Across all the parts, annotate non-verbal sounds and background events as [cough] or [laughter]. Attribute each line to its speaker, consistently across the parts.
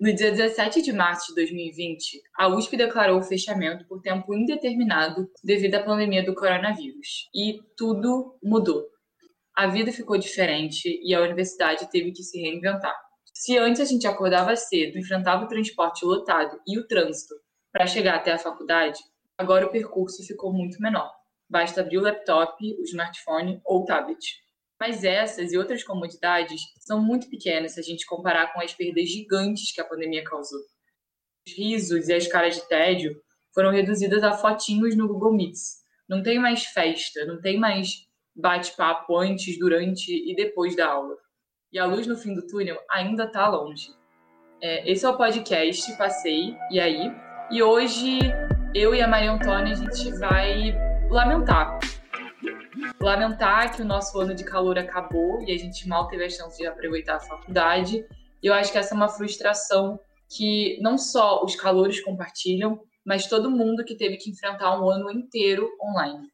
Speaker 1: No dia 17 de março de 2020, a USP declarou o fechamento por tempo indeterminado devido à pandemia do coronavírus. E tudo mudou. A vida ficou diferente e a universidade teve que se reinventar. Se antes a gente acordava cedo, enfrentava o transporte lotado e o trânsito para chegar até a faculdade, agora o percurso ficou muito menor. Basta abrir o laptop, o smartphone ou o tablet. Mas essas e outras comodidades são muito pequenas se a gente comparar com as perdas gigantes que a pandemia causou. Os risos e as caras de tédio foram reduzidas a fotinhos no Google Meets. Não tem mais festa, não tem mais bate-papo antes, durante e depois da aula. E a luz no fim do túnel ainda está longe. É, esse é o podcast Passei, e aí? E hoje eu e a Maria Antônia a gente vai lamentar lamentar que o nosso ano de calor acabou e a gente mal teve a chance de aproveitar a faculdade. E eu acho que essa é uma frustração que não só os calouros compartilham, mas todo mundo que teve que enfrentar um ano inteiro online.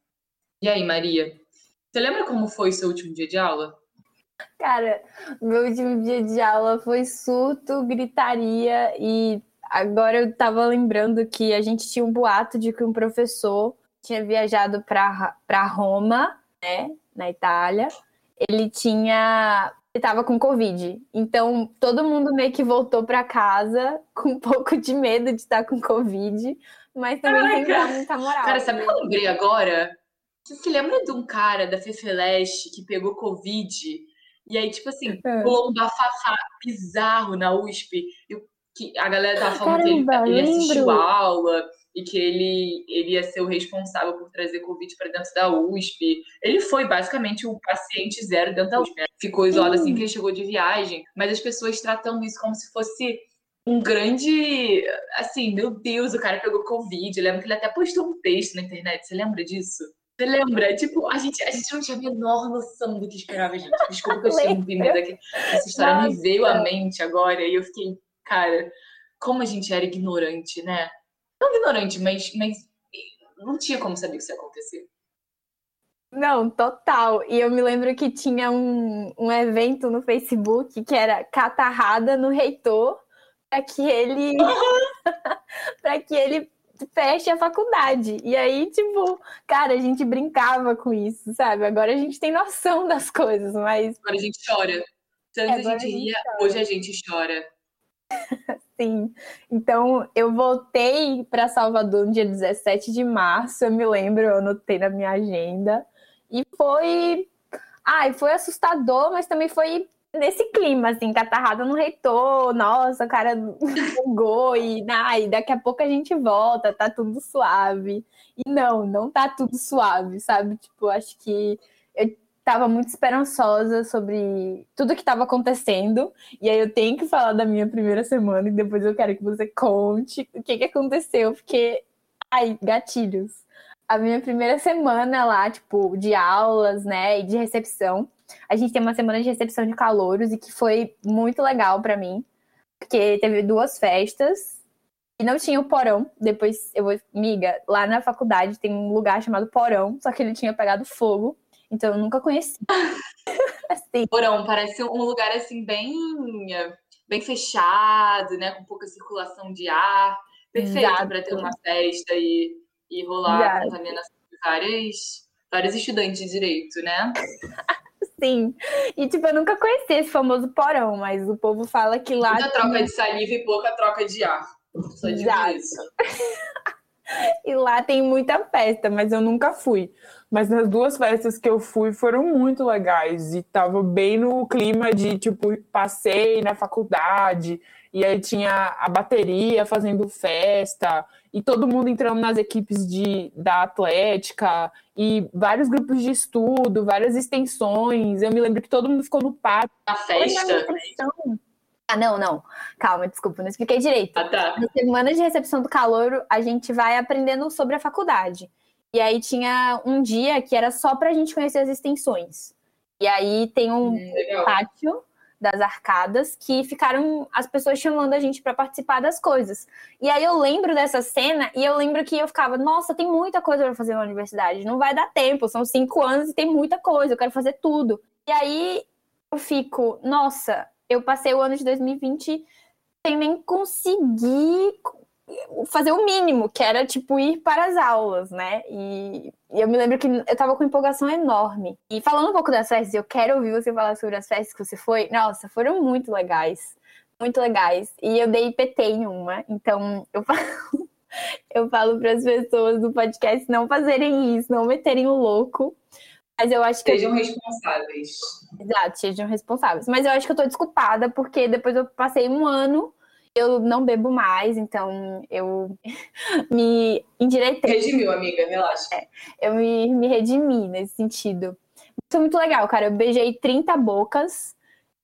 Speaker 1: E aí, Maria? Você lembra como foi seu último dia de aula?
Speaker 2: Cara, meu último dia de aula foi surto, gritaria e agora eu tava lembrando que a gente tinha um boato de que um professor tinha viajado para Roma, né, na Itália. Ele tinha ele estava com Covid. Então, todo mundo meio que voltou para casa [laughs] com um pouco de medo de estar com Covid, mas também dar muita moral.
Speaker 1: Cara, sabe o que eu lembrei agora? Você se lembra de um cara da Fefeleste que pegou Covid? E aí, tipo assim, é. um bafafá bizarro na USP. E que a galera tava falando Caramba, que ele, ele assistiu aula e que ele, ele ia ser o responsável por trazer Covid para dentro da USP. Ele foi basicamente o paciente zero dentro da USP. Ficou isolado assim que ele chegou de viagem, mas as pessoas tratando isso como se fosse um grande. Assim, meu Deus, o cara pegou Covid. Eu lembro que ele até postou um texto na internet. Você lembra disso? Você lembra? Tipo, a gente, a gente não tinha a menor noção do que esperava, gente. Desculpa que eu estou mas aqui. Essa história Nossa. me veio à mente agora e eu fiquei, cara, como a gente era ignorante, né? Não ignorante, mas, mas não tinha como saber que isso ia acontecer.
Speaker 2: Não, total. E eu me lembro que tinha um, um evento no Facebook que era catarrada no reitor para que ele [laughs] para que ele feche a faculdade. E aí, tipo, cara, a gente brincava com isso, sabe? Agora a gente tem noção [laughs] das coisas, mas
Speaker 1: agora a gente chora. Tanto é, a gente ria, hoje a gente chora. [laughs]
Speaker 2: Sim. Então, eu voltei para Salvador no dia 17 de março, eu me lembro, eu anotei na minha agenda. E foi. Ai, foi assustador, mas também foi nesse clima, assim, catarrada no reitor, nossa, o cara bugou e ai, daqui a pouco a gente volta, tá tudo suave. E não, não tá tudo suave, sabe? Tipo, acho que eu estava muito esperançosa sobre tudo que estava acontecendo. E aí eu tenho que falar da minha primeira semana e depois eu quero que você conte o que, que aconteceu, porque. Ai, gatilhos. A minha primeira semana lá, tipo, de aulas, né, e de recepção. A gente tem uma semana de recepção de calouros e que foi muito legal para mim, porque teve duas festas e não tinha o porão. Depois eu vou, miga, lá na faculdade tem um lugar chamado porão, só que ele tinha pegado fogo. Então eu nunca conheci. [laughs]
Speaker 1: assim. Porão, parece um lugar assim bem bem fechado, né, com pouca circulação de ar. Perfeito para ter uma festa e, e rolar Exato. contaminação de várias, vários estudantes de direito, né? [laughs]
Speaker 2: Sim. E, tipo, eu nunca conheci esse famoso porão, mas o povo fala que lá.
Speaker 1: Muita troca de saliva e pouca troca de ar. Só de isso. [laughs]
Speaker 2: e lá tem muita festa, mas eu nunca fui. Mas nas duas festas que eu fui foram muito legais e tava bem no clima de tipo passei na faculdade e aí tinha a bateria fazendo festa e todo mundo entrando nas equipes de da atlética e vários grupos de estudo, várias extensões. Eu me lembro que todo mundo ficou no pátio.
Speaker 1: A festa.
Speaker 2: Ah, não, não. Calma, desculpa, não expliquei direito.
Speaker 1: Ah, tá.
Speaker 2: Na semana de recepção do calor, a gente vai aprendendo sobre a faculdade. E aí tinha um dia que era só para a gente conhecer as extensões. E aí tem um hum, pátio das arcadas que ficaram as pessoas chamando a gente para participar das coisas. E aí eu lembro dessa cena e eu lembro que eu ficava, nossa, tem muita coisa para fazer na universidade, não vai dar tempo, são cinco anos e tem muita coisa, eu quero fazer tudo. E aí eu fico, nossa, eu passei o ano de 2020 sem nem conseguir fazer o mínimo, que era, tipo, ir para as aulas, né? E, e eu me lembro que eu tava com empolgação enorme. E falando um pouco das festas, eu quero ouvir você falar sobre as festas que você foi. Nossa, foram muito legais. Muito legais. E eu dei PT em uma, então eu [laughs] falo, eu falo para as pessoas do podcast não fazerem isso, não meterem o louco. Mas eu acho que.
Speaker 1: Sejam responsáveis.
Speaker 2: Exato, sejam responsáveis. Mas eu acho que eu tô desculpada, porque depois eu passei um ano eu não bebo mais, então eu [laughs] me endireitei.
Speaker 1: Redimiu, amiga, relaxa.
Speaker 2: É, eu me, me redimi nesse sentido. Foi muito legal, cara. Eu beijei 30 bocas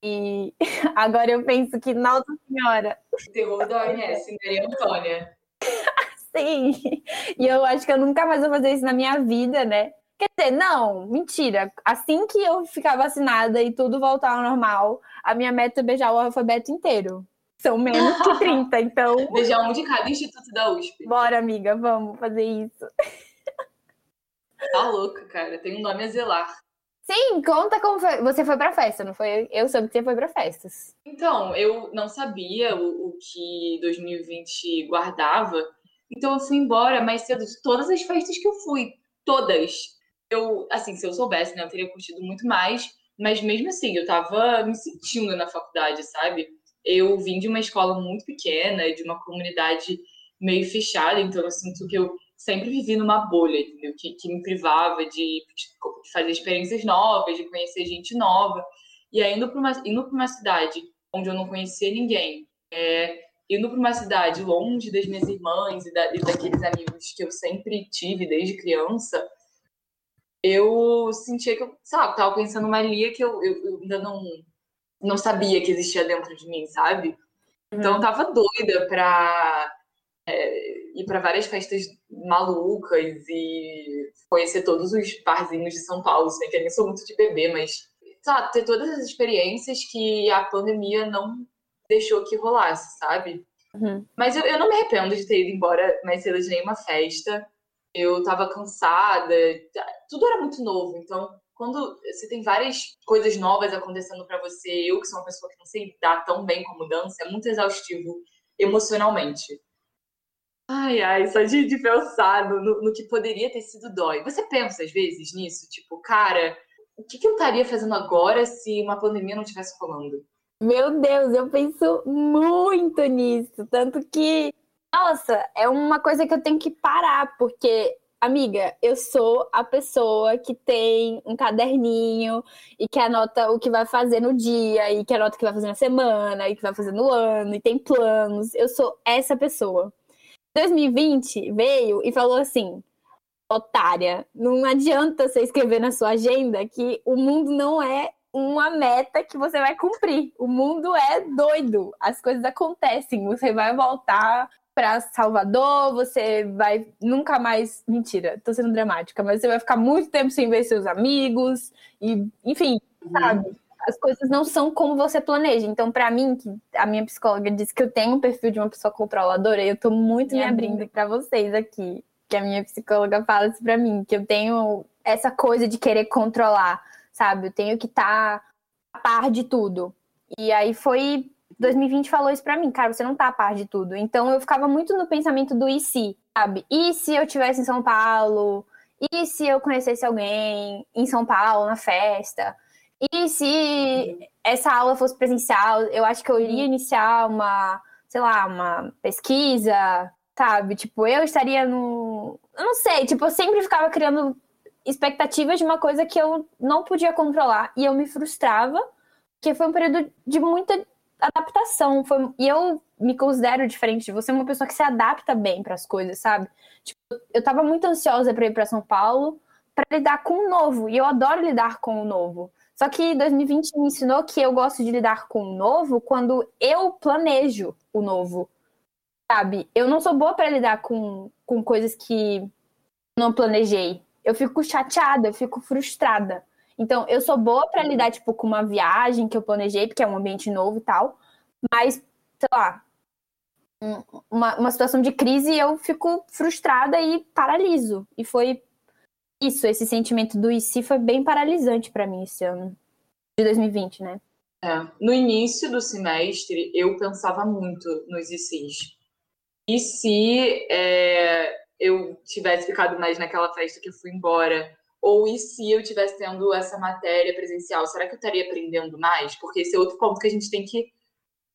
Speaker 2: e [laughs] agora eu penso que, nossa senhora.
Speaker 1: O terror da OMS, Maria Antônia. [laughs]
Speaker 2: Sim, e eu acho que eu nunca mais vou fazer isso na minha vida, né? Quer dizer, não, mentira. Assim que eu ficar vacinada e tudo voltar ao normal, a minha meta é beijar o alfabeto inteiro. São menos que 30, então. [laughs]
Speaker 1: Beijar um de cada instituto da USP.
Speaker 2: Bora, amiga, vamos fazer isso.
Speaker 1: Tá louca, cara. Tem um nome a zelar.
Speaker 2: Sim, conta como foi. Você foi pra festa, não foi? Eu soube que você foi pra festas.
Speaker 1: Então, eu não sabia o, o que 2020 guardava. Então eu fui embora mais cedo de todas as festas que eu fui. Todas. Eu, assim, se eu soubesse, né, eu teria curtido muito mais. Mas mesmo assim, eu tava me sentindo na faculdade, sabe? Eu vim de uma escola muito pequena, de uma comunidade meio fechada, então eu sinto que eu sempre vivi numa bolha, entendeu? Que, que me privava de, de, fazer experiências novas, de conhecer gente nova. E aí, indo para uma, uma cidade onde eu não conhecia ninguém, é, indo para uma cidade longe das minhas irmãs e, da, e daqueles amigos que eu sempre tive desde criança, eu sentia que eu, sabe, tava pensando uma Lia que eu, eu, eu ainda não não sabia que existia dentro de mim, sabe? Então eu tava doida pra é, ir para várias festas malucas e conhecer todos os barzinhos de São Paulo. Sei que eu nem sou muito de beber, mas sabe, ter todas as experiências que a pandemia não deixou que rolasse, sabe? Uhum. Mas eu, eu não me arrependo de ter ido embora mais cedo de nenhuma festa. Eu tava cansada, tudo era muito novo, então quando você tem várias coisas novas acontecendo para você, eu que sou uma pessoa que não sei lidar tão bem com mudança, é muito exaustivo emocionalmente. Ai, ai, só de, de pensar no, no, que poderia ter sido dói. Você pensa às vezes nisso? Tipo, cara, o que, que eu estaria fazendo agora se uma pandemia não tivesse rolando?
Speaker 2: Meu Deus, eu penso muito nisso. Tanto que, nossa, é uma coisa que eu tenho que parar, porque Amiga, eu sou a pessoa que tem um caderninho e que anota o que vai fazer no dia, e que anota o que vai fazer na semana, e que vai fazer no ano, e tem planos. Eu sou essa pessoa. 2020 veio e falou assim: otária, não adianta você escrever na sua agenda que o mundo não é uma meta que você vai cumprir. O mundo é doido, as coisas acontecem, você vai voltar para Salvador, você vai nunca mais. Mentira, tô sendo dramática, mas você vai ficar muito tempo sem ver seus amigos, e, enfim, uhum. sabe? As coisas não são como você planeja. Então, para mim, que a minha psicóloga disse que eu tenho um perfil de uma pessoa controladora, eu tô muito me abrindo para vocês aqui. Que a minha psicóloga fala isso pra mim, que eu tenho essa coisa de querer controlar, sabe? Eu tenho que estar tá a par de tudo. E aí foi 2020 falou isso para mim, cara, você não tá a par de tudo. Então eu ficava muito no pensamento do e se, sabe? E se eu tivesse em São Paulo? E se eu conhecesse alguém em São Paulo na festa? E se essa aula fosse presencial, eu acho que eu iria iniciar uma, sei lá, uma pesquisa, sabe? Tipo, eu estaria no. Eu não sei, tipo, eu sempre ficava criando expectativas de uma coisa que eu não podia controlar. E eu me frustrava, porque foi um período de muita adaptação. Foi, e eu me considero diferente de você, uma pessoa que se adapta bem para as coisas, sabe? Tipo, eu tava muito ansiosa para ir para São Paulo para lidar com o novo, e eu adoro lidar com o novo. Só que 2020 me ensinou que eu gosto de lidar com o novo quando eu planejo o novo. Sabe? Eu não sou boa para lidar com, com coisas que não planejei. Eu fico chateada, eu fico frustrada. Então, eu sou boa para lidar, tipo, com uma viagem que eu planejei, porque é um ambiente novo e tal. Mas, sei lá, uma, uma situação de crise eu fico frustrada e paraliso. E foi isso, esse sentimento do se foi bem paralisante para mim esse ano. De 2020, né?
Speaker 1: É. No início do semestre, eu pensava muito nos ICs. E se é, eu tivesse ficado mais naquela festa que eu fui embora? Ou e se eu tivesse tendo essa matéria presencial? Será que eu estaria aprendendo mais? Porque esse é outro ponto que a gente tem que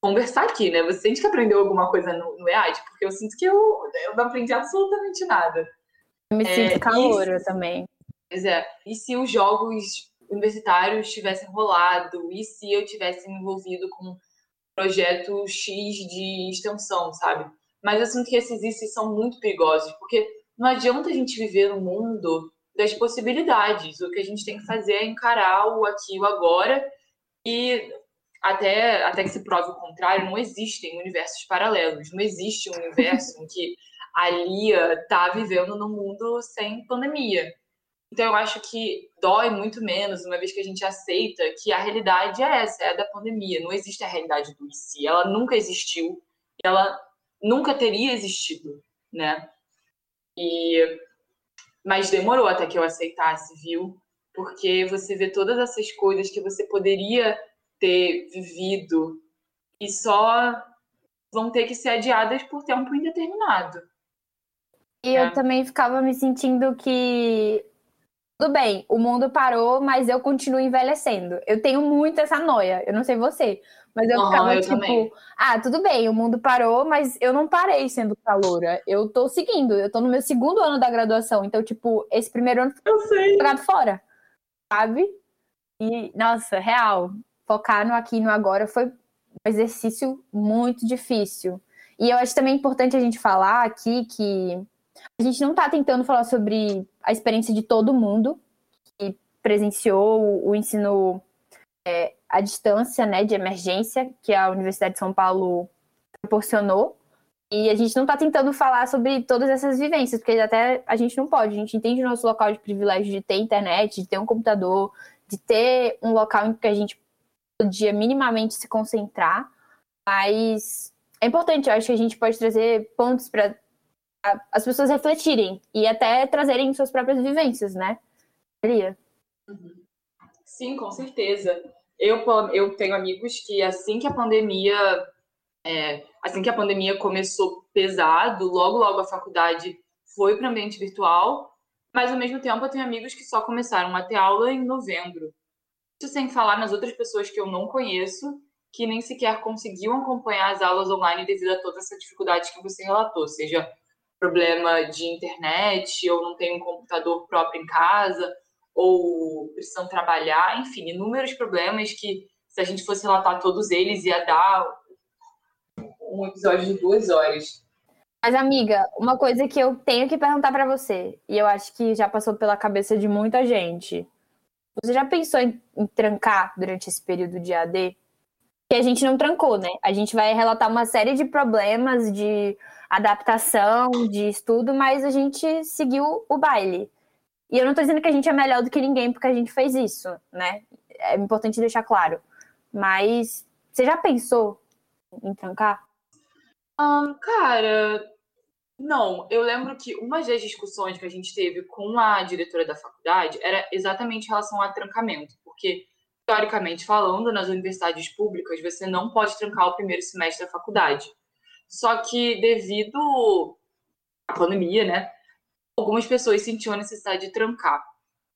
Speaker 1: conversar aqui, né? Você sente que aprendeu alguma coisa no, no EAD? Porque eu sinto que eu, eu não aprendi absolutamente nada.
Speaker 2: Eu me sinto é, caloura também.
Speaker 1: Pois é. E se os jogos universitários tivessem rolado? E se eu tivesse me envolvido com projeto X de extensão, sabe? Mas eu sinto que esses ICs são muito perigosos, porque não adianta a gente viver no mundo das possibilidades. O que a gente tem que fazer é encarar o aqui e o agora e até, até que se prove o contrário, não existem universos paralelos. Não existe um universo em que a Lia está vivendo num mundo sem pandemia. Então eu acho que dói muito menos uma vez que a gente aceita que a realidade é essa, é a da pandemia. Não existe a realidade do si. Ela nunca existiu. Ela nunca teria existido, né? E mas demorou até que eu aceitasse, viu? Porque você vê todas essas coisas que você poderia ter vivido e só vão ter que ser adiadas por tempo indeterminado.
Speaker 2: E é. eu também ficava me sentindo que tudo bem, o mundo parou, mas eu continuo envelhecendo. Eu tenho muito essa noia. Eu não sei você, mas eu uhum, ficava eu tipo, também. ah, tudo bem, o mundo parou, mas eu não parei sendo caloura. Eu tô seguindo, eu tô no meu segundo ano da graduação, então tipo, esse primeiro ano
Speaker 1: foi
Speaker 2: jogado fora. Sabe? E nossa, real, focar no aqui e no agora foi um exercício muito difícil. E eu acho também importante a gente falar aqui que a gente não está tentando falar sobre a experiência de todo mundo que presenciou o, ensino é, à distância, né, de emergência, que a Universidade de São Paulo proporcionou. E a gente não está tentando falar sobre todas essas vivências, porque até a gente não pode. A gente entende o nosso local de privilégio de ter internet, de ter um computador, de ter um local em que a gente podia minimamente se concentrar. Mas é importante, eu acho que a gente pode trazer pontos para as pessoas refletirem e até trazerem suas próprias vivências, né? Maria?
Speaker 1: Sim, com certeza. Eu, eu tenho amigos que assim que a pandemia é, assim que a pandemia começou pesado, logo logo a faculdade foi para ambiente virtual, mas ao mesmo tempo eu tenho amigos que só começaram a ter aula em novembro. Isso sem falar nas outras pessoas que eu não conheço, que nem sequer conseguiam acompanhar as aulas online devido a toda essa dificuldade que você relatou, seja problema de internet, ou não tem um computador próprio em casa, ou precisam trabalhar, enfim, inúmeros problemas que, se a gente fosse relatar todos eles, ia dar um episódio de duas horas.
Speaker 2: Mas, amiga, uma coisa que eu tenho que perguntar para você, e eu acho que já passou pela cabeça de muita gente. Você já pensou em, em trancar durante esse período de AD? Que a gente não trancou, né? A gente vai relatar uma série de problemas, de adaptação, de estudo, mas a gente seguiu o baile. E eu não estou dizendo que a gente é melhor do que ninguém porque a gente fez isso, né? É importante deixar claro. Mas você já pensou em trancar?
Speaker 1: Um, cara, não. Eu lembro que uma das discussões que a gente teve com a diretora da faculdade era exatamente em relação ao trancamento, porque teoricamente falando, nas universidades públicas, você não pode trancar o primeiro semestre da faculdade. Só que devido à pandemia, né, algumas pessoas sentiam a necessidade de trancar.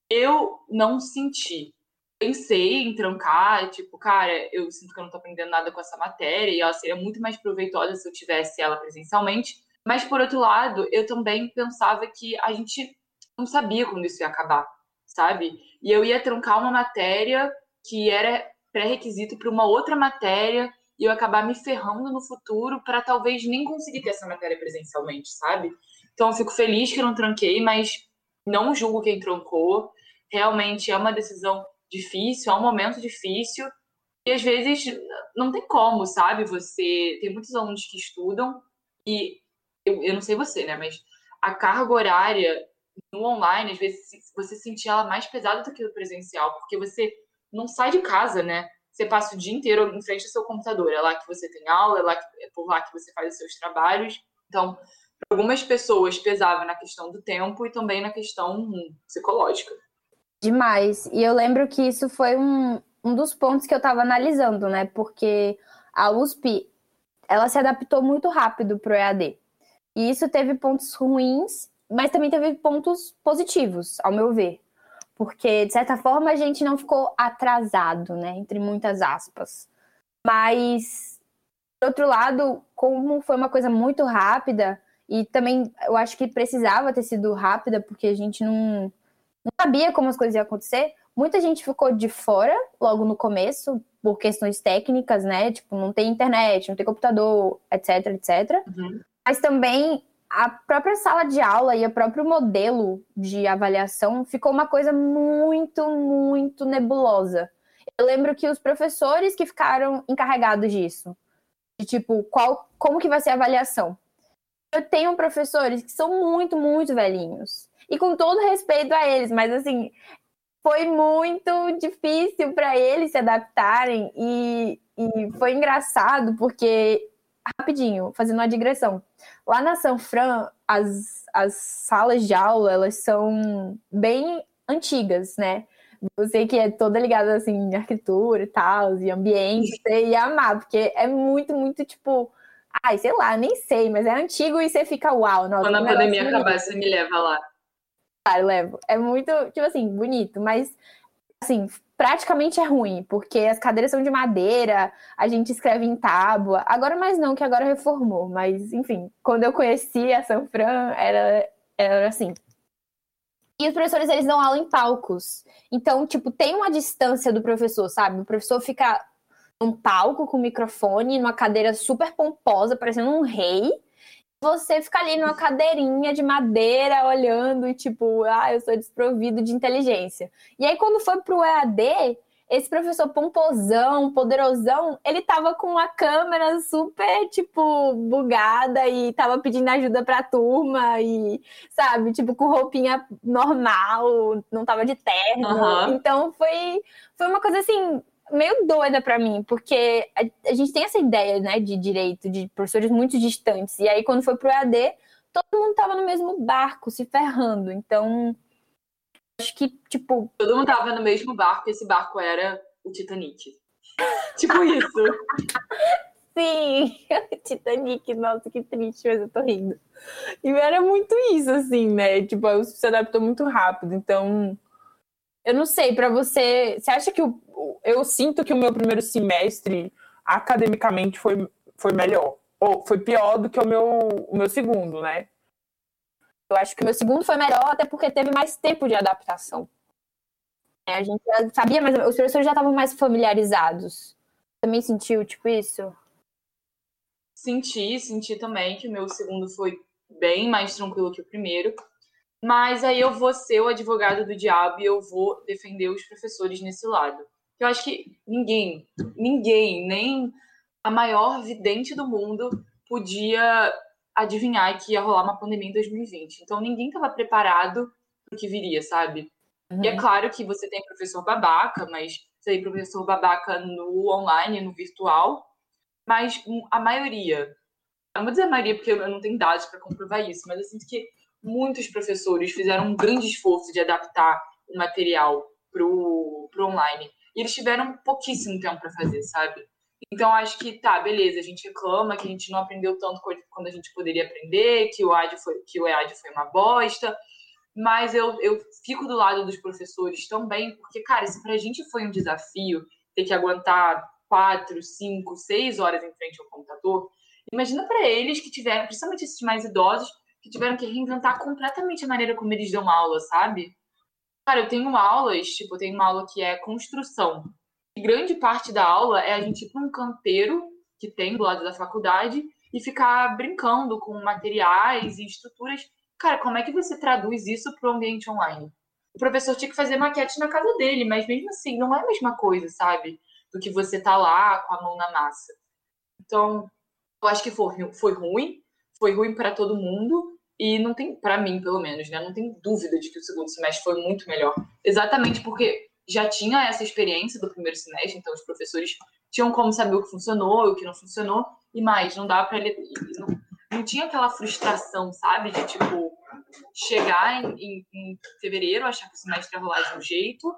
Speaker 1: Eu não senti. Pensei em trancar, tipo, cara, eu sinto que eu não tô aprendendo nada com essa matéria e ela seria muito mais proveitosa se eu tivesse ela presencialmente. Mas, por outro lado, eu também pensava que a gente não sabia quando isso ia acabar, sabe? E eu ia trancar uma matéria que era pré-requisito para uma outra matéria e eu acabar me ferrando no futuro para talvez nem conseguir ter essa matéria presencialmente, sabe? Então fico feliz que não tranquei, mas não julgo quem trancou. Realmente é uma decisão difícil, é um momento difícil e às vezes não tem como, sabe? Você tem muitos alunos que estudam e eu, eu não sei você, né? Mas a carga horária no online, às vezes você sentia ela mais pesada do que no presencial, porque você não sai de casa, né? você passa o dia inteiro em frente ao seu computador. É lá que você tem aula, é, lá que, é por lá que você faz os seus trabalhos. Então, algumas pessoas pesava na questão do tempo e também na questão psicológica.
Speaker 2: Demais. E eu lembro que isso foi um, um dos pontos que eu estava analisando, né? Porque a USP ela se adaptou muito rápido para o EAD. E isso teve pontos ruins, mas também teve pontos positivos, ao meu ver. Porque, de certa forma, a gente não ficou atrasado, né? Entre muitas aspas. Mas, por outro lado, como foi uma coisa muito rápida, e também eu acho que precisava ter sido rápida, porque a gente não, não sabia como as coisas iam acontecer. Muita gente ficou de fora logo no começo, por questões técnicas, né? Tipo, não tem internet, não tem computador, etc, etc. Uhum. Mas também a própria sala de aula e o próprio modelo de avaliação ficou uma coisa muito, muito nebulosa. Eu lembro que os professores que ficaram encarregados disso, de tipo, qual, como que vai ser a avaliação? Eu tenho professores que são muito, muito velhinhos. E com todo respeito a eles, mas assim, foi muito difícil para eles se adaptarem e, e foi engraçado porque rapidinho, fazendo uma digressão. Lá na São Fran, as, as salas de aula, elas são bem antigas, né? Você que é toda ligada, assim, em arquitetura e tal, e ambiente, você ia amar, porque é muito, muito, tipo... Ai, sei lá, nem sei, mas é antigo e você fica uau.
Speaker 1: Nossa, Quando a pandemia acabar, você me leva lá.
Speaker 2: Claro, levo. É muito, tipo assim, bonito, mas, assim, praticamente é ruim, porque as cadeiras são de madeira, a gente escreve em tábua. Agora mais não, que agora reformou, mas, enfim, quando eu conheci a São Fran, era, era assim. E os professores, eles dão aula em palcos. Então, tipo, tem uma distância do professor, sabe? O professor fica num palco com microfone, numa cadeira super pomposa, parecendo um rei você fica ali numa cadeirinha de madeira olhando e tipo, ah, eu sou desprovido de inteligência. E aí quando foi pro EAD, esse professor pomposão, poderosão, ele tava com uma câmera super, tipo, bugada e tava pedindo ajuda pra turma e, sabe, tipo, com roupinha normal, não tava de terno. Uhum. Então foi, foi uma coisa assim, meio doida para mim, porque a, a, gente tem essa ideia, né, de direito, de professores muito distantes. E aí, quando foi pro EAD, todo mundo tava no mesmo barco, se ferrando. Então, acho que, tipo.
Speaker 1: Todo mundo tava no mesmo barco, e esse barco era o Titanic. [laughs] tipo isso.
Speaker 2: Sim, [laughs] Titanic, nossa, que triste, mas eu tô rindo. E era muito isso, assim, né? Tipo, se adaptou muito rápido, então eu não sei, para você, você acha que o, eu sinto que o meu primeiro semestre academicamente foi, foi melhor ou foi pior do que o meu, o meu segundo, né? Eu acho que o meu segundo foi melhor até porque teve mais tempo de adaptação. É, a gente já sabia, mas os professores já estavam mais familiarizados. Também sentiu, tipo, isso?
Speaker 1: Senti, senti também que o meu segundo foi bem mais tranquilo que o primeiro. Mas aí eu vou ser o advogado do diabo e eu vou defender os professores nesse lado. Eu acho que ninguém, ninguém, nem a maior vidente do mundo podia adivinhar que ia rolar uma pandemia em 2020. Então ninguém estava preparado para o que viria, sabe? Uhum. E é uhum. claro que você tem professor babaca, mas você tem professor babaca no online, no virtual, mas a maioria, não vou dizer a maioria porque eu não tenho dados para comprovar isso, mas eu sinto que muitos professores fizeram um grande esforço de adaptar o material para o online. E eles tiveram pouquíssimo tempo para fazer, sabe? Então, acho que tá, beleza, a gente reclama que a gente não aprendeu tanto quando a gente poderia aprender, que o EAD foi, que o EAD foi uma bosta, mas eu, eu fico do lado dos professores também, porque, cara, se pra gente foi um desafio ter que aguentar quatro, cinco, seis horas em frente ao computador, imagina para eles que tiveram, principalmente esses mais idosos, que tiveram que reinventar completamente a maneira como eles dão aula, sabe? Cara, eu tenho aulas, tipo, eu tenho uma aula que é construção. E grande parte da aula é a gente ir para um canteiro que tem do lado da faculdade e ficar brincando com materiais e estruturas. Cara, como é que você traduz isso para o ambiente online? O professor tinha que fazer maquete na casa dele, mas mesmo assim, não é a mesma coisa, sabe? Do que você tá lá com a mão na massa. Então, eu acho que foi, foi ruim, foi ruim para todo mundo e não tem, para mim pelo menos, né, não tem dúvida de que o segundo semestre foi muito melhor. Exatamente porque já tinha essa experiência do primeiro semestre, então os professores tinham como saber o que funcionou e o que não funcionou e mais, não dá para ele não, não, tinha aquela frustração, sabe, de tipo chegar em, em, em fevereiro, achar que o semestre ia rolar de um jeito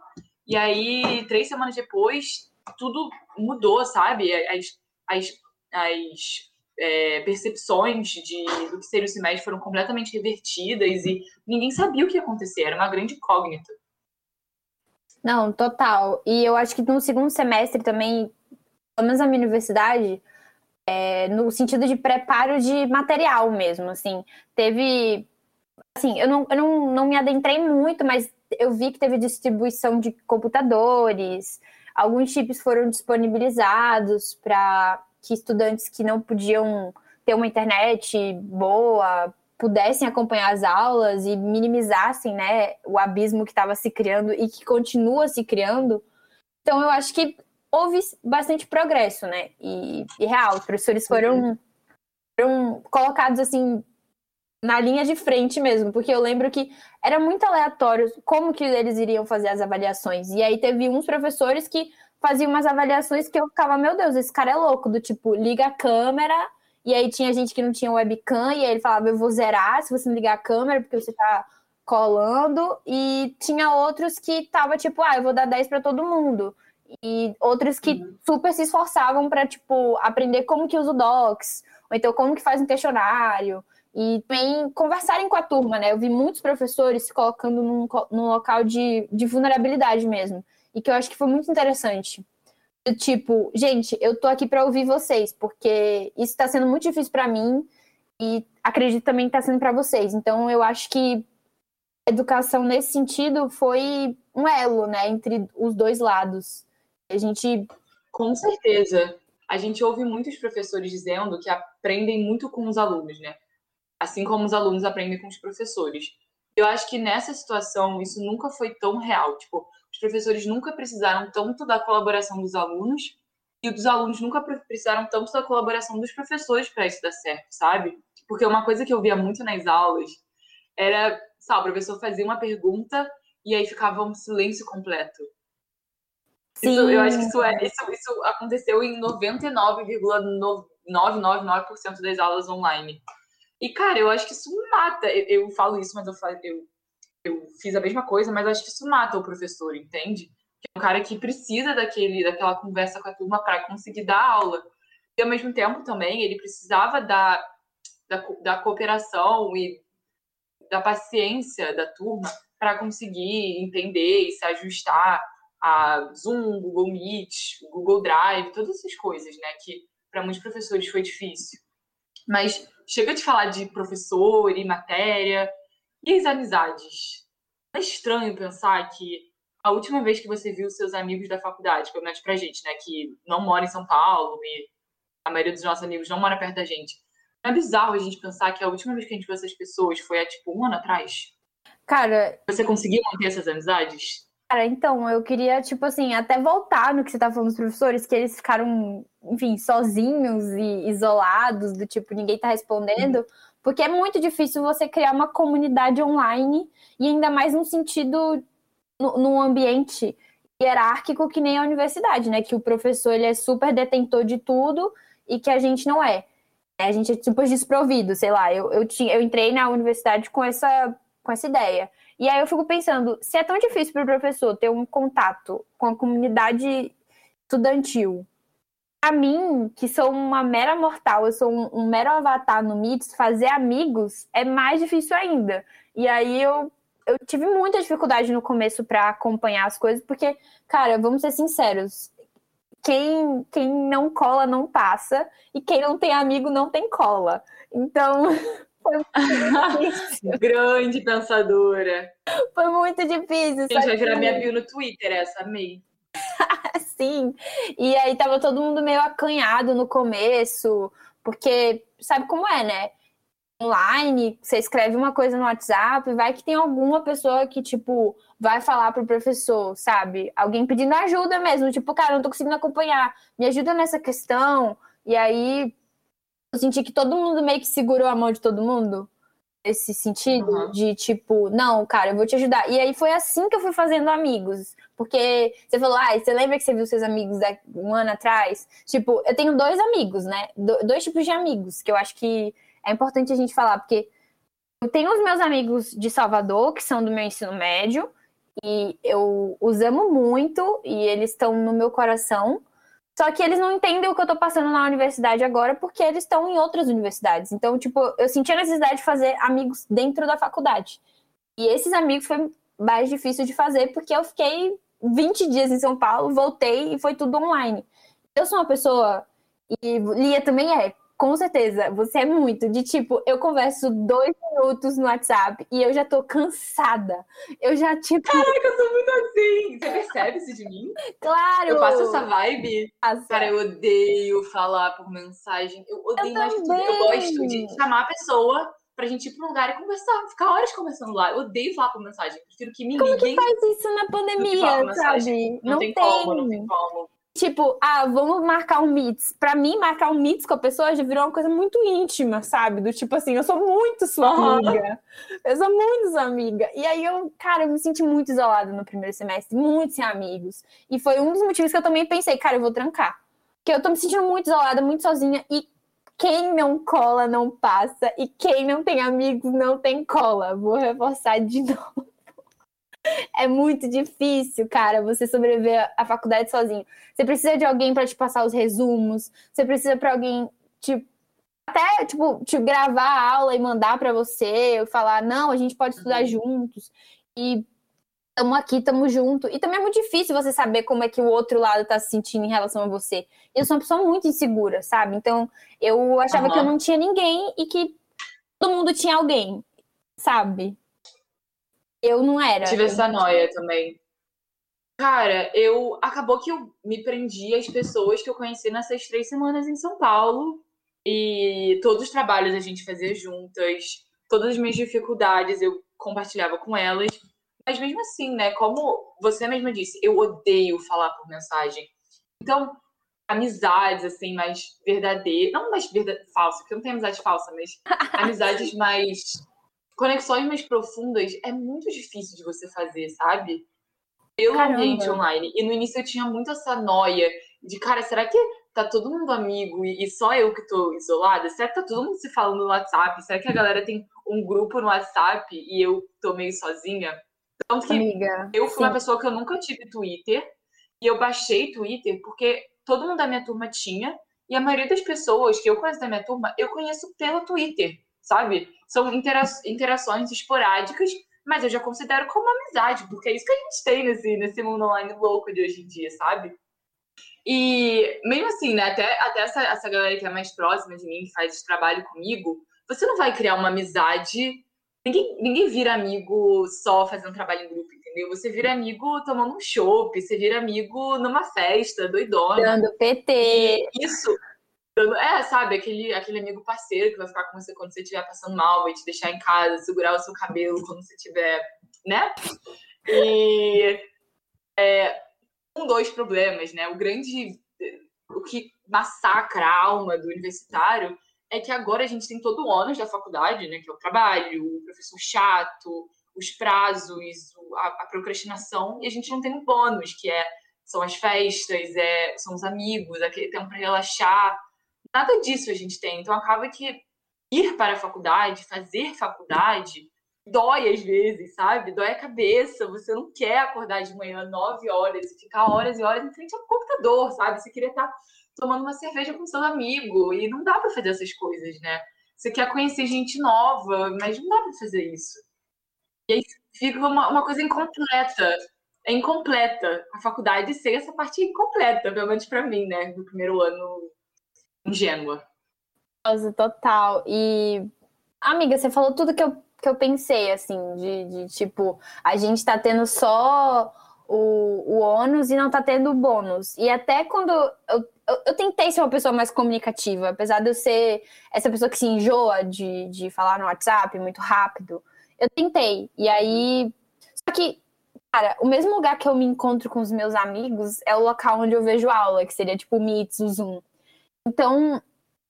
Speaker 1: E aí, três semanas depois, tudo mudou, sabe? As, as, as é, percepções de, do que seria o semestre foram completamente revertidas e ninguém sabia o que ia acontecer, era uma grande incógnita.
Speaker 2: Não, total. E eu acho que no segundo semestre também, pelo menos na minha universidade, é, no sentido de preparo de material mesmo, assim, teve, assim, eu não, eu não, não me adentrei muito, mas eu vi que teve distribuição de computadores, alguns chips foram disponibilizados para que estudantes que não podiam ter uma internet boa pudessem acompanhar as aulas e minimizassem né, o abismo que estava se criando e que continua se criando. Então, eu acho que houve bastante progresso, né? E, e real, os professores foram, foram colocados assim na linha de frente mesmo, porque eu lembro que era muito aleatório como que eles iriam fazer as avaliações. E aí teve uns professores que faziam umas avaliações que eu ficava, meu Deus, esse cara é louco, do tipo, liga a câmera, e aí tinha gente que não tinha webcam, e aí ele falava, eu vou zerar se você não ligar a câmera, porque você tá colando, e tinha outros que tava tipo, ah, eu vou dar 10 para todo mundo. E outros que uhum. super se esforçavam para tipo aprender como que usa o Docs, ou então como que faz um questionário e também conversarem com a turma, né? Eu vi muitos professores se colocando num, num local de, de vulnerabilidade mesmo, e que eu acho que foi muito interessante. Tipo, gente, eu tô aqui para ouvir vocês, porque isso está sendo muito difícil para mim e acredito também que está sendo para vocês. Então, eu acho que a educação nesse sentido foi um elo, né, entre os dois lados. A gente.
Speaker 1: Com certeza. A gente ouve muitos professores dizendo que aprendem muito com os alunos, né? Assim como os alunos aprendem com os professores. Eu acho que nessa situação isso nunca foi tão real. Tipo, os professores nunca precisaram tanto da colaboração dos alunos e os alunos nunca precisaram tanto da colaboração dos professores para isso dar certo, sabe? Porque uma coisa que eu via muito nas aulas era, sabe, o professor fazia uma pergunta e aí ficava um silêncio completo. Isso, eu acho que isso, é, isso, isso aconteceu em 99,999% das aulas online. E, cara, eu acho que isso mata. Eu, eu falo isso, mas eu, eu, eu fiz a mesma coisa, mas acho que isso mata o professor, entende? Que é um cara que precisa daquele, daquela conversa com a turma para conseguir dar aula. E, ao mesmo tempo, também, ele precisava da, da, da cooperação e da paciência da turma para conseguir entender e se ajustar a Zoom, Google Meet, Google Drive, todas essas coisas, né? Que para muitos professores foi difícil. Mas chega de falar de professor e matéria. E as amizades? É estranho pensar que a última vez que você viu seus amigos da faculdade, pelo menos pra gente, né, que não mora em São Paulo e a maioria dos nossos amigos não mora perto da gente. É bizarro a gente pensar que a última vez que a gente viu essas pessoas foi há, tipo, um ano atrás?
Speaker 2: Cara...
Speaker 1: Você conseguiu manter essas amizades?
Speaker 2: Cara, então, eu queria, tipo assim, até voltar no que você tá falando dos professores, que eles ficaram, enfim, sozinhos e isolados, do tipo, ninguém tá respondendo, porque é muito difícil você criar uma comunidade online, e ainda mais no sentido, num ambiente hierárquico que nem a universidade, né? Que o professor, ele é super detentor de tudo e que a gente não é. A gente é super desprovido, sei lá, eu, eu, tinha, eu entrei na universidade com essa, com essa ideia. E aí eu fico pensando, se é tão difícil para o professor ter um contato com a comunidade estudantil, para mim, que sou uma mera mortal, eu sou um, um mero avatar no Meets, fazer amigos é mais difícil ainda. E aí eu, eu tive muita dificuldade no começo para acompanhar as coisas, porque, cara, vamos ser sinceros, quem, quem não cola não passa, e quem não tem amigo não tem cola. Então, [laughs] Foi muito
Speaker 1: difícil. [laughs] Grande pensadora.
Speaker 2: Foi muito difícil.
Speaker 1: Gente, vai virar minha bio no Twitter, essa, amei. [laughs]
Speaker 2: Sim. E aí tava todo mundo meio acanhado no começo, porque sabe como é, né? Online, você escreve uma coisa no WhatsApp, vai que tem alguma pessoa que, tipo, vai falar pro professor, sabe? Alguém pedindo ajuda mesmo, tipo, cara, não tô conseguindo acompanhar, me ajuda nessa questão. E aí eu senti que todo mundo meio que segurou a mão de todo mundo. Esse sentido uhum. de tipo, não, cara, eu vou te ajudar. E aí foi assim que eu fui fazendo amigos. Porque você falou, ah, você lembra que você viu seus amigos um ano atrás? Tipo, eu tenho dois amigos, né? dois tipos de amigos que eu acho que é importante a gente falar, porque eu tenho os meus amigos de Salvador, que são do meu ensino médio, e eu os amo muito e eles estão no meu coração. Só que eles não entendem o que eu tô passando na universidade agora porque eles estão em outras universidades. Então, tipo, eu senti a necessidade de fazer amigos dentro da faculdade. E esses amigos foi mais difícil de fazer porque eu fiquei 20 dias em São Paulo, voltei e foi tudo online. Eu sou uma pessoa, e Lia também é, com certeza, você é muito de tipo, eu converso dois minutos no WhatsApp e eu já tô cansada. Eu já, tipo.
Speaker 1: Caraca, eu sou muito assim. Você percebe isso de mim?
Speaker 2: Claro!
Speaker 1: Eu passo essa vibe. Passa. Cara, eu odeio falar por mensagem. Eu odeio eu mais tudo. Eu gosto de chamar a pessoa pra gente ir pra um lugar e conversar, ficar horas conversando lá. Eu odeio falar por mensagem. Prefiro que me
Speaker 2: liguem.
Speaker 1: Como
Speaker 2: que faz isso na pandemia, sabe?
Speaker 1: Não, não tem, tem como, não tem como.
Speaker 2: Tipo, ah, vamos marcar um meets. Pra mim, marcar um meets com a pessoa já virou uma coisa muito íntima, sabe? Do tipo assim, eu sou muito sua amiga. Eu sou muito sua amiga. E aí eu, cara, eu me senti muito isolada no primeiro semestre, muito sem amigos. E foi um dos motivos que eu também pensei, cara, eu vou trancar. Porque eu tô me sentindo muito isolada, muito sozinha. E quem não cola não passa. E quem não tem amigos não tem cola. Vou reforçar de [laughs] novo. [laughs] É muito difícil, cara, você sobreviver à faculdade sozinho. Você precisa de alguém para te passar os resumos, você precisa para alguém te até tipo te gravar a aula e mandar para você, falar não, a gente pode estudar uhum. juntos e estamos aqui, estamos juntos. E também é muito difícil você saber como é que o outro lado tá se sentindo em relação a você. Eu sou uma pessoa muito insegura, sabe? Então eu achava uhum. que eu não tinha ninguém e que todo mundo tinha alguém, sabe? Eu não era.
Speaker 1: Tive essa noia também. Cara, eu. Acabou que eu me prendi às pessoas que eu conheci nessas três semanas em São Paulo. E todos os trabalhos a gente fazia juntas. Todas as minhas dificuldades eu compartilhava com elas. Mas mesmo assim, né? Como você mesma disse, eu odeio falar por mensagem. Então, amizades, assim, mais verdadeiras. Não mais verdade, falsa, porque não tenho amizade falsa, mas [laughs] amizades mais conexões mais profundas é muito difícil de você fazer, sabe? Pelo Caramba. ambiente online. E no início eu tinha muito essa noia de, cara, será que tá todo mundo amigo e, só eu que tô isolada? Será que tá todo mundo se falando no WhatsApp? Será que a galera tem um grupo no WhatsApp e eu tô meio sozinha? Tanto que Amiga, eu fui sim. uma pessoa que eu nunca tive Twitter e eu baixei Twitter porque todo mundo da minha turma tinha e a maioria das pessoas que eu conheço da minha turma, eu conheço pelo Twitter sabe? São intera interações esporádicas, mas eu já considero como amizade, porque é isso que a gente tem nesse, nesse mundo online louco de hoje em dia, sabe? E mesmo assim, né, até, até essa, essa galera que é mais próxima de mim, que faz esse trabalho comigo, você não vai criar uma amizade. Ninguém, ninguém vira amigo só fazendo trabalho em grupo, entendeu? Você vira amigo tomando um chopp, você vira amigo numa festa, doidona.
Speaker 2: Dando PT.
Speaker 1: E isso é, sabe, aquele, aquele amigo parceiro que vai ficar com você quando você estiver passando mal, vai te deixar em casa, segurar o seu cabelo quando você estiver, né? E é, um, dois problemas, né? O grande, o que massacra a alma do universitário é que agora a gente tem todo o ônus da faculdade, né? Que é o trabalho, o professor chato, os prazos, a, a procrastinação, e a gente não tem um bônus, que é são as festas, é, são os amigos, aquele tempo para relaxar nada disso a gente tem. Então acaba que ir para a faculdade, fazer faculdade, dói às vezes, sabe? Dói a cabeça. Você não quer acordar de manhã nove horas e ficar horas e horas em frente ao computador, sabe? Você queria estar tomando uma cerveja com seu amigo e não dá para fazer essas coisas, né? Você quer conhecer gente nova, mas não dá para fazer isso. E aí fica uma, uma coisa incompleta. É incompleta. A faculdade ser essa parte incompleta, pelo menos para mim, né? No primeiro ano ingênua.
Speaker 2: Nossa, total. E, amiga, você falou tudo que eu, que eu pensei, assim, de, de tipo, a gente tá tendo só o, o ônus e não tá tendo o bônus. E até quando eu, eu, eu, tentei ser uma pessoa mais comunicativa, apesar de eu ser essa pessoa que se enjoa de, de falar no WhatsApp muito rápido, eu tentei. E aí. Só que, cara, o mesmo lugar que eu me encontro com os meus amigos é o local onde eu vejo aula, que seria tipo o Meets, o Zoom. Então,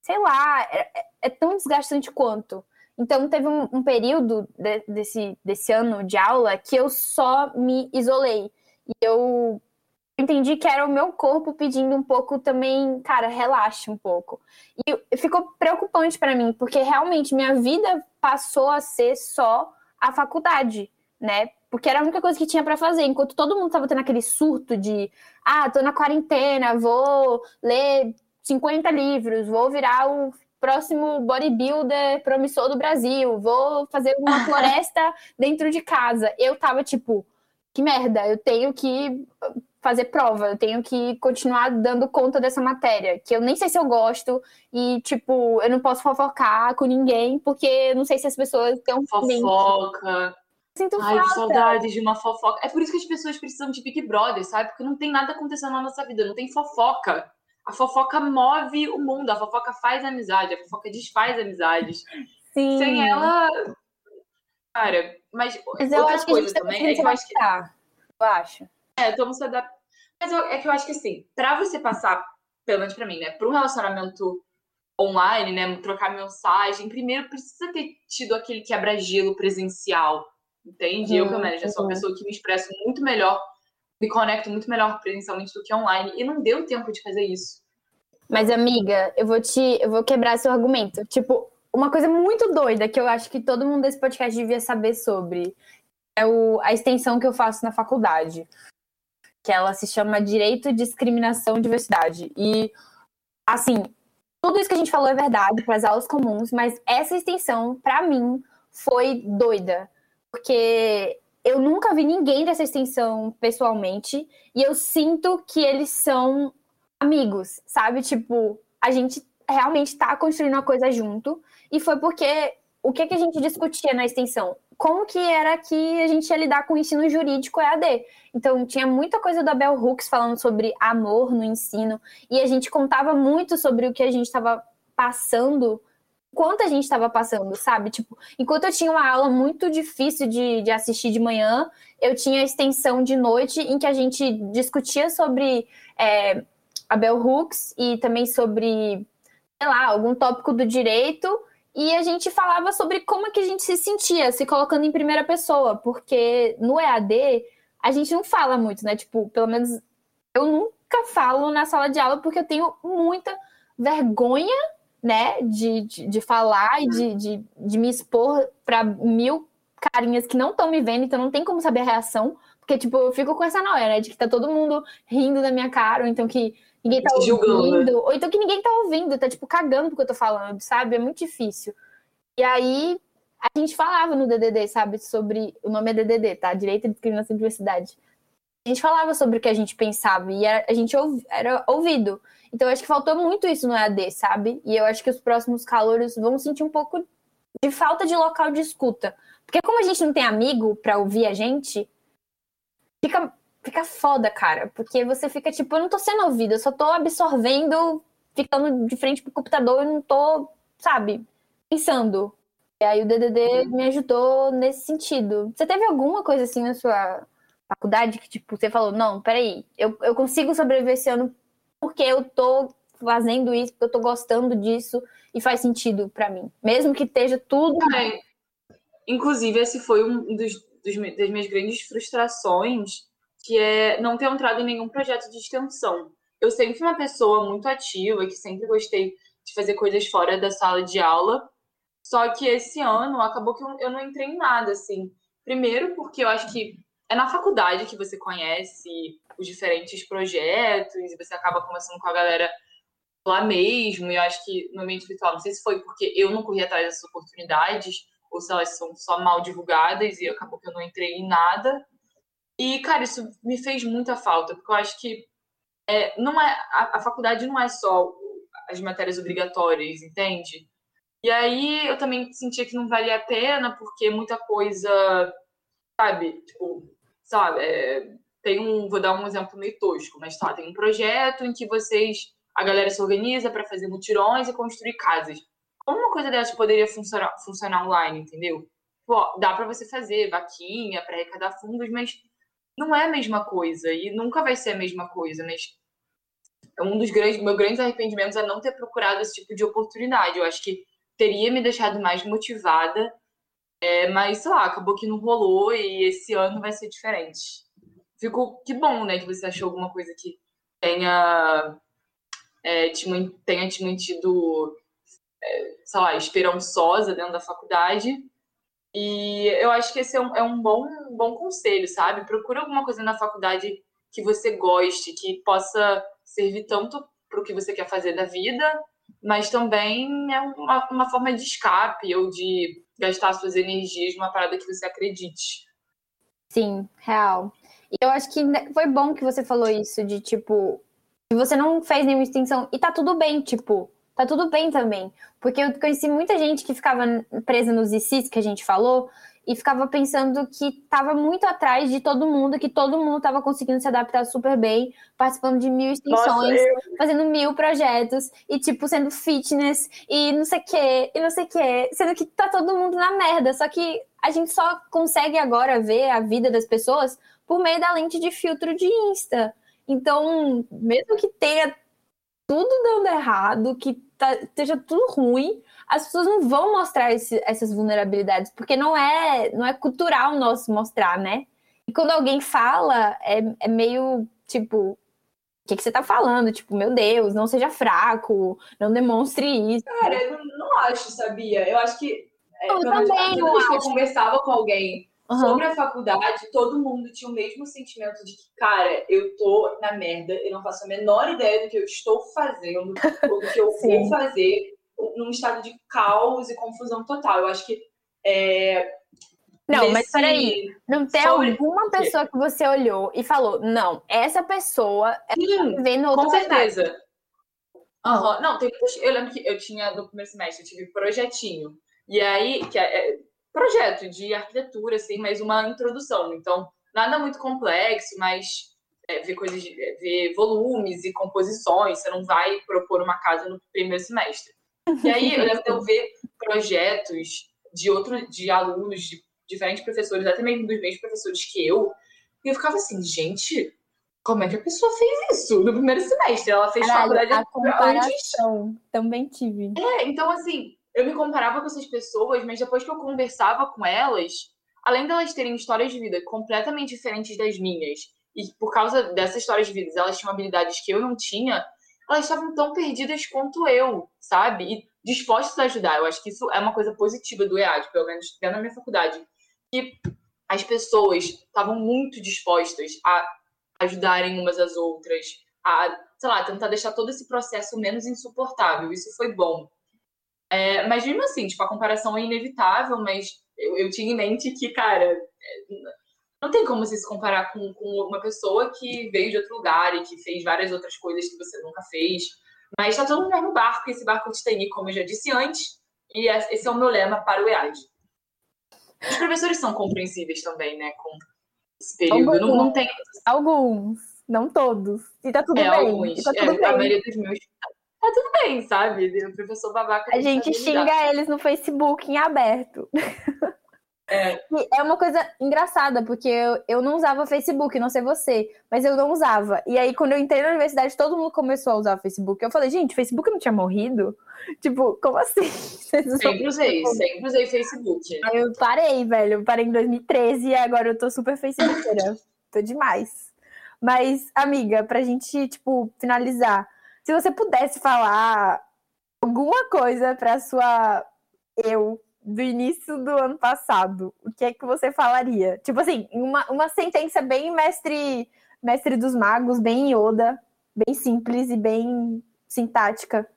Speaker 2: sei lá, é, é, é tão desgastante quanto. Então, teve um, um período de, desse, desse ano de aula que eu só me isolei. E eu entendi que era o meu corpo pedindo um pouco também, cara, relaxe um pouco. E ficou preocupante para mim, porque realmente minha vida passou a ser só a faculdade, né? porque era a única coisa que tinha para fazer. Enquanto todo mundo tava tendo aquele surto de, ah, tô na quarentena, vou ler 50 livros, vou virar o próximo bodybuilder promissor do Brasil, vou fazer uma [laughs] floresta dentro de casa. Eu tava tipo, que merda, eu tenho que fazer prova, eu tenho que continuar dando conta dessa matéria, que eu nem sei se eu gosto, e, tipo, eu não posso fofocar com ninguém, porque eu não sei se as pessoas estão
Speaker 1: Fofoca.
Speaker 2: Sinto
Speaker 1: Ai,
Speaker 2: falta.
Speaker 1: que saudade de uma fofoca. É por isso que as pessoas precisam de Big Brother, sabe? Porque não tem nada acontecendo na nossa vida, não tem fofoca. A fofoca move o mundo, a fofoca faz amizade, a fofoca desfaz amizades.
Speaker 2: Sim.
Speaker 1: Sem ela. Cara, mas,
Speaker 2: Mas eu acho que a gente tá
Speaker 1: também
Speaker 2: conseguindo
Speaker 1: é que eu acho que.
Speaker 2: Eu acho.
Speaker 1: É, estamos se adaptando. Mas eu- é que eu acho que assim, pra você passar, pelo menos pra mim, né, pra um relacionamento online, né, trocar mensagem, primeiro precisa ter tido aquele quebra-gelo presencial, entende? eu,
Speaker 2: Uhum,
Speaker 1: Camélia, já sou uma
Speaker 2: uhum.
Speaker 1: pessoa que me expresso muito melhor, me conecto muito melhor presencialmente do que online, e não deu tempo de fazer isso.
Speaker 2: Mas, amiga, eu vou te. Eu vou quebrar seu argumento. Tipo, uma coisa muito doida que eu acho que todo mundo desse podcast devia saber sobre é o, a extensão que eu faço na faculdade. Que ela se chama Direito, Discriminação e Diversidade. E, assim, tudo isso que a gente falou é verdade para as aulas comuns, mas essa extensão, para mim, foi doida. Porque eu nunca vi ninguém dessa extensão pessoalmente, e eu sinto que eles são amigos, sabe? Tipo, a gente realmente tá construindo uma coisa junto. E foi porque o que, que a gente discutia na extensão? Como que era que a gente ia lidar com o ensino jurídico EAD? Então, tinha muita coisa da Bell Hooks falando sobre amor no ensino, e a gente contava muito sobre o que a gente estava passando, enquanto a gente estava passando, sabe? Tipo, enquanto eu tinha uma aula muito difícil de, de assistir de manhã, eu tinha a extensão de noite em que a gente discutia sobre é, a Bell Hooks e também sobre, sei lá, algum tópico do direito. E a gente falava sobre como é que a gente se sentia, se colocando em primeira pessoa, porque no EAD a gente não fala muito, né? Tipo, pelo menos eu nunca falo na sala de aula porque eu tenho muita vergonha, né, de, de, de falar e de, de, de me expor para mil carinhas que não estão me vendo, então não tem como saber a reação. Porque, tipo, eu fico com essa noia, né? De que tá todo mundo rindo da minha cara, ou então que ninguém tá
Speaker 1: julgando,
Speaker 2: ouvindo,
Speaker 1: né?
Speaker 2: ou então que ninguém tá ouvindo, tá, tipo, cagando porque eu tô falando, sabe? É muito difícil. E aí, a gente falava no DDD, sabe? Sobre. O nome é DDD, tá? Direito, Discriminação e Diversidade. A gente falava sobre o que a gente pensava e a gente era ouvido. Então, acho que faltou muito isso no EAD, sabe? E eu acho que os próximos calouros vão sentir um pouco de falta de local de escuta. Porque como a gente não tem amigo pra ouvir a gente, fica, fica foda, cara. Porque você fica tipo, eu não tô sendo ouvido, eu só tô absorvendo, ficando de frente pro computador e não tô, sabe, pensando. E aí o DDD me ajudou nesse sentido. Você teve alguma coisa assim na sua faculdade que, tipo, você falou, não, peraí, eu, eu consigo sobreviver esse ano porque eu tô fazendo isso, porque eu tô gostando disso e faz sentido pra mim. Mesmo que esteja tudo
Speaker 1: É, inclusive, esse foi um dos, dos das minhas grandes frustrações, que é não ter entrado em nenhum projeto de extensão. Eu sempre fui uma pessoa muito ativa, que sempre gostei de fazer coisas fora da sala de aula, só que esse ano acabou que eu, eu não entrei em nada, assim. Primeiro porque eu acho que é na faculdade que você conhece os diferentes projetos e você acaba conversando com a galera lá mesmo, e eu acho que no ambiente virtual, não sei se foi porque eu não corri atrás dessas oportunidades, ou se elas são só mal divulgadas, e acabou que eu não entrei em nada. E, cara, isso me fez muita falta, porque eu acho que é, não é, a, a faculdade não é só as matérias obrigatórias, entende? E aí eu também sentia que não valia a pena, porque muita coisa, sabe, tipo, sabe, é, tem um, vou dar um exemplo meio tosco, mas tá, tem um projeto em que vocês, a galera se organiza para fazer mutirões e construir casas. Como uma coisa dessas poderia funcionar, funcionar online, entendeu? Pô, dá para você fazer vaquinha para arrecadar fundos, mas não é a mesma coisa e nunca vai ser a mesma coisa, mas um dos grandes, meus grandes arrependimentos é não ter procurado esse tipo de oportunidade. Eu acho que teria me deixado mais motivada, é, mas sei lá, acabou que não rolou e esse ano vai ser diferente. Fico que bom, né, que você achou alguma coisa que tenha é, te, tenha te mantido, é, sei lá, esperançosa dentro da faculdade. E eu acho que esse é um, é um bom, bom conselho, sabe? Procura alguma coisa na faculdade que você goste, que possa servir tanto para o que você quer fazer da vida, mas também é uma, uma forma de escape ou de gastar suas energias numa parada que você acredite.
Speaker 2: Sim, real. E eu acho que foi bom que você falou isso, de tipo, você não fez nenhuma extensão e tá tudo bem, tipo, tá tudo bem também. Porque eu conheci muita gente que ficava presa nos ICs que a gente falou e ficava pensando que estava muito atrás de todo mundo, que todo mundo estava conseguindo se adaptar super bem, participando de mil extensões, Nossa, fazendo mil projetos e tipo sendo fitness e não sei o que, e não sei o que, sendo que tá todo mundo na merda. Só que a gente só consegue agora ver a vida das pessoas por meio da lente de filtro de Insta. Então, mesmo que tenha tudo dando errado, que tá, esteja tudo ruim, as pessoas não vão mostrar esse, essas vulnerabilidades, porque não é, não é cultural nosso mostrar, né? E quando alguém fala, é, é meio tipo, o que, que você tá falando? Tipo, meu Deus, não seja fraco, não demonstre isso.
Speaker 1: Cara, eu não acho, sabia? Eu acho que. É, eu também, eu, eu conversava com alguém Uhum. Sobre a faculdade, todo mundo tinha o mesmo sentimento de que, cara, eu tô na merda, eu não faço a menor ideia do que eu estou fazendo, ou do que eu vou fazer, num estado de caos e confusão total. Eu acho que. É,
Speaker 2: não, nesse... mas peraí, não tem sobre... alguma pessoa que você olhou e falou, não, essa pessoa é
Speaker 1: Sim, vivendo outra Com certeza. Uhum. Não, tem, eu lembro que eu tinha no primeiro semestre, eu tive projetinho. E aí, que é, é projeto de arquitetura, assim, mas uma introdução. Então, nada muito complexo, mas é, ver coisas, é, ver volumes e composições. Você não vai propor uma casa no primeiro semestre. E aí eu lembro de eu ver projetos de outros, de alunos, de diferentes professores, até mesmo dos mesmos professores que eu, e eu ficava assim, gente, como é que a pessoa fez isso no primeiro semestre? Ela fez Caralho, faculdade
Speaker 2: a comparação antes. também tive.
Speaker 1: É, então assim, eu me comparava com essas pessoas, mas depois que eu conversava com elas, além delas terem histórias de vida completamente diferentes das minhas, e por causa dessas histórias de vida elas tinham habilidades que eu não tinha, elas estavam tão perdidas quanto eu, sabe? E dispostas a ajudar. Eu acho que isso é uma coisa positiva do EAD, pelo menos dentro da minha faculdade. Que as pessoas estavam muito dispostas a ajudarem umas às outras, a, sei lá, tentar deixar todo esse processo menos insuportável. Isso foi bom. É, mas mesmo assim, tipo, a comparação é inevitável, mas eu, eu tinha em mente que, cara, não tem como você se comparar com, com uma pessoa que veio de outro lugar e que fez várias outras coisas que você nunca fez. Mas tá todo mundo no mesmo barco, e esse barco de TI, como eu já disse antes, e esse é o meu lema para o EAD. Os professores são compreensíveis também, né, com esse período. Alguns, não, não tem...
Speaker 2: alguns, não todos. E tá tudo é, bem. Alguns, tá tudo
Speaker 1: é, bem. A maioria dos meus tá tudo bem, sabe? O professor babaca.
Speaker 2: A gente xinga eles no Facebook em aberto. [laughs] É. é uma coisa engraçada, porque eu, eu não usava Facebook, não sei você, mas eu não usava. E aí, quando eu entrei na universidade, todo mundo começou a usar o Facebook. Eu falei, gente, Facebook não tinha morrido? [laughs] Tipo, como assim? [laughs]
Speaker 1: Sempre usei, sempre usei Facebook.
Speaker 2: Aí eu parei, velho. Eu parei em 2013 e agora eu tô super Facebookeira. [laughs] tô demais. Mas, amiga, pra gente, tipo, finalizar, se você pudesse falar alguma coisa para sua eu do início do ano passado, o que é que você falaria? Tipo assim, uma, uma sentença bem mestre, mestre dos magos, bem Yoda, bem simples e bem sintática.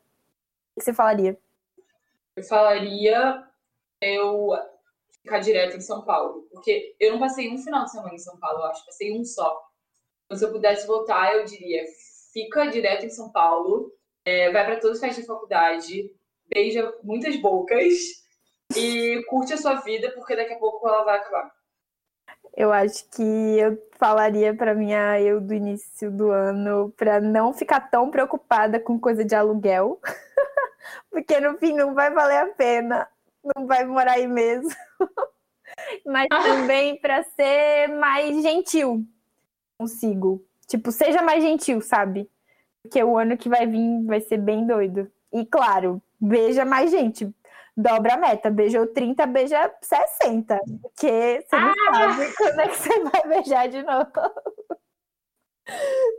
Speaker 2: O que você falaria?
Speaker 1: Eu falaria eu ficar direto em São Paulo, porque eu não passei um final de semana em São Paulo, eu acho, passei um só. Então, se eu pudesse voltar, eu diria fica direto em São Paulo, é, vai para todas as festas de faculdade, beija muitas bocas e curte a sua vida, porque daqui a pouco ela vai acabar.
Speaker 2: Eu acho que eu falaria para minha eu do início do ano para não ficar tão preocupada com coisa de aluguel, [laughs] porque no fim não vai valer a pena, não vai morar aí mesmo. [laughs] Mas também para ser mais gentil consigo, Tipo, seja mais gentil, sabe? Porque o ano que vai vir vai ser bem doido. E claro, beija mais gente. Dobra a meta. Beijou 30, beija 60. Porque você não ah! sabe quando é que você vai beijar de novo. [laughs]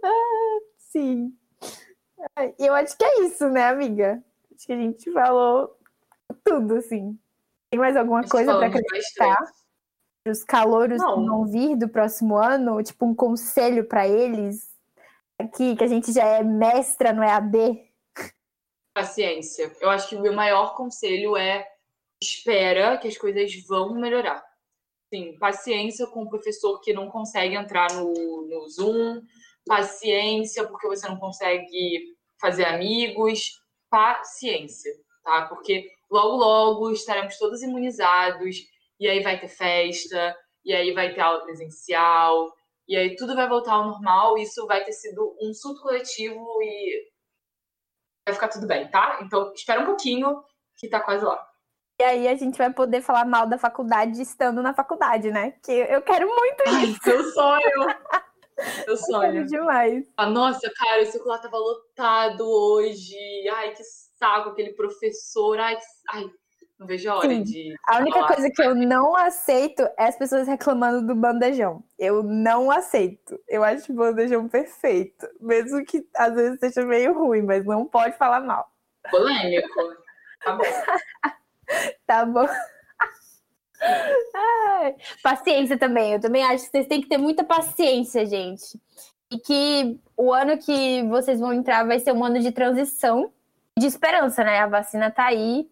Speaker 2: ah, sim. Eu acho que é isso, né, amiga? Acho que a gente falou tudo, assim. Tem mais alguma coisa para acrescentar? Os calouros não. que vão vir do próximo ano, tipo um conselho para eles, aqui, que a gente já é mestra no EAD.
Speaker 1: Paciência. Eu acho que o meu maior conselho é espera que as coisas vão melhorar. Sim, paciência com o professor que não consegue entrar no, no Zoom, paciência porque você não consegue fazer amigos, paciência, tá? Porque logo, logo estaremos todos imunizados, e aí vai ter festa, e aí vai ter aula presencial, e aí tudo vai voltar ao normal, isso vai ter sido um surto coletivo e vai ficar tudo bem, tá? Então, espera um pouquinho que tá quase lá.
Speaker 2: E aí a gente vai poder falar mal da faculdade estando na faculdade, né? Que eu quero muito isso.
Speaker 1: Ai, seu sonho! [laughs] Eu sonho.
Speaker 2: demais.
Speaker 1: Ah, nossa, cara, o circular tava lotado hoje. Ai, que saco, aquele professor. Ai, que... Ai não vejo a hora Sim. de.
Speaker 2: A única falar. coisa que eu não aceito é as pessoas reclamando do bandejão. Eu não aceito. Eu acho o bandejão perfeito. Mesmo que às vezes seja meio ruim, mas não pode falar mal.
Speaker 1: Polêmico. Tá bom. [laughs]
Speaker 2: tá bom. Ai, paciência também. Eu também acho que vocês têm que ter muita paciência, gente. E que o ano que vocês vão entrar vai ser um ano de transição, de esperança, né? A vacina tá aí.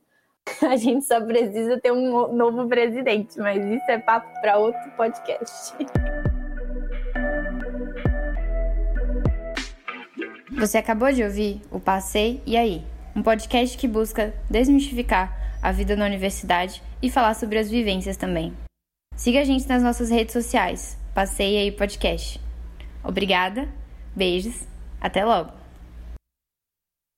Speaker 2: [laughs] A gente só precisa ter um novo presidente, mas isso é papo para outro podcast.
Speaker 3: Você acabou de ouvir o Passei e Aí, um podcast que busca desmistificar a vida na universidade e falar sobre as vivências também. Siga a gente nas nossas redes sociais. Passei aí podcast. Obrigada, beijos, até logo!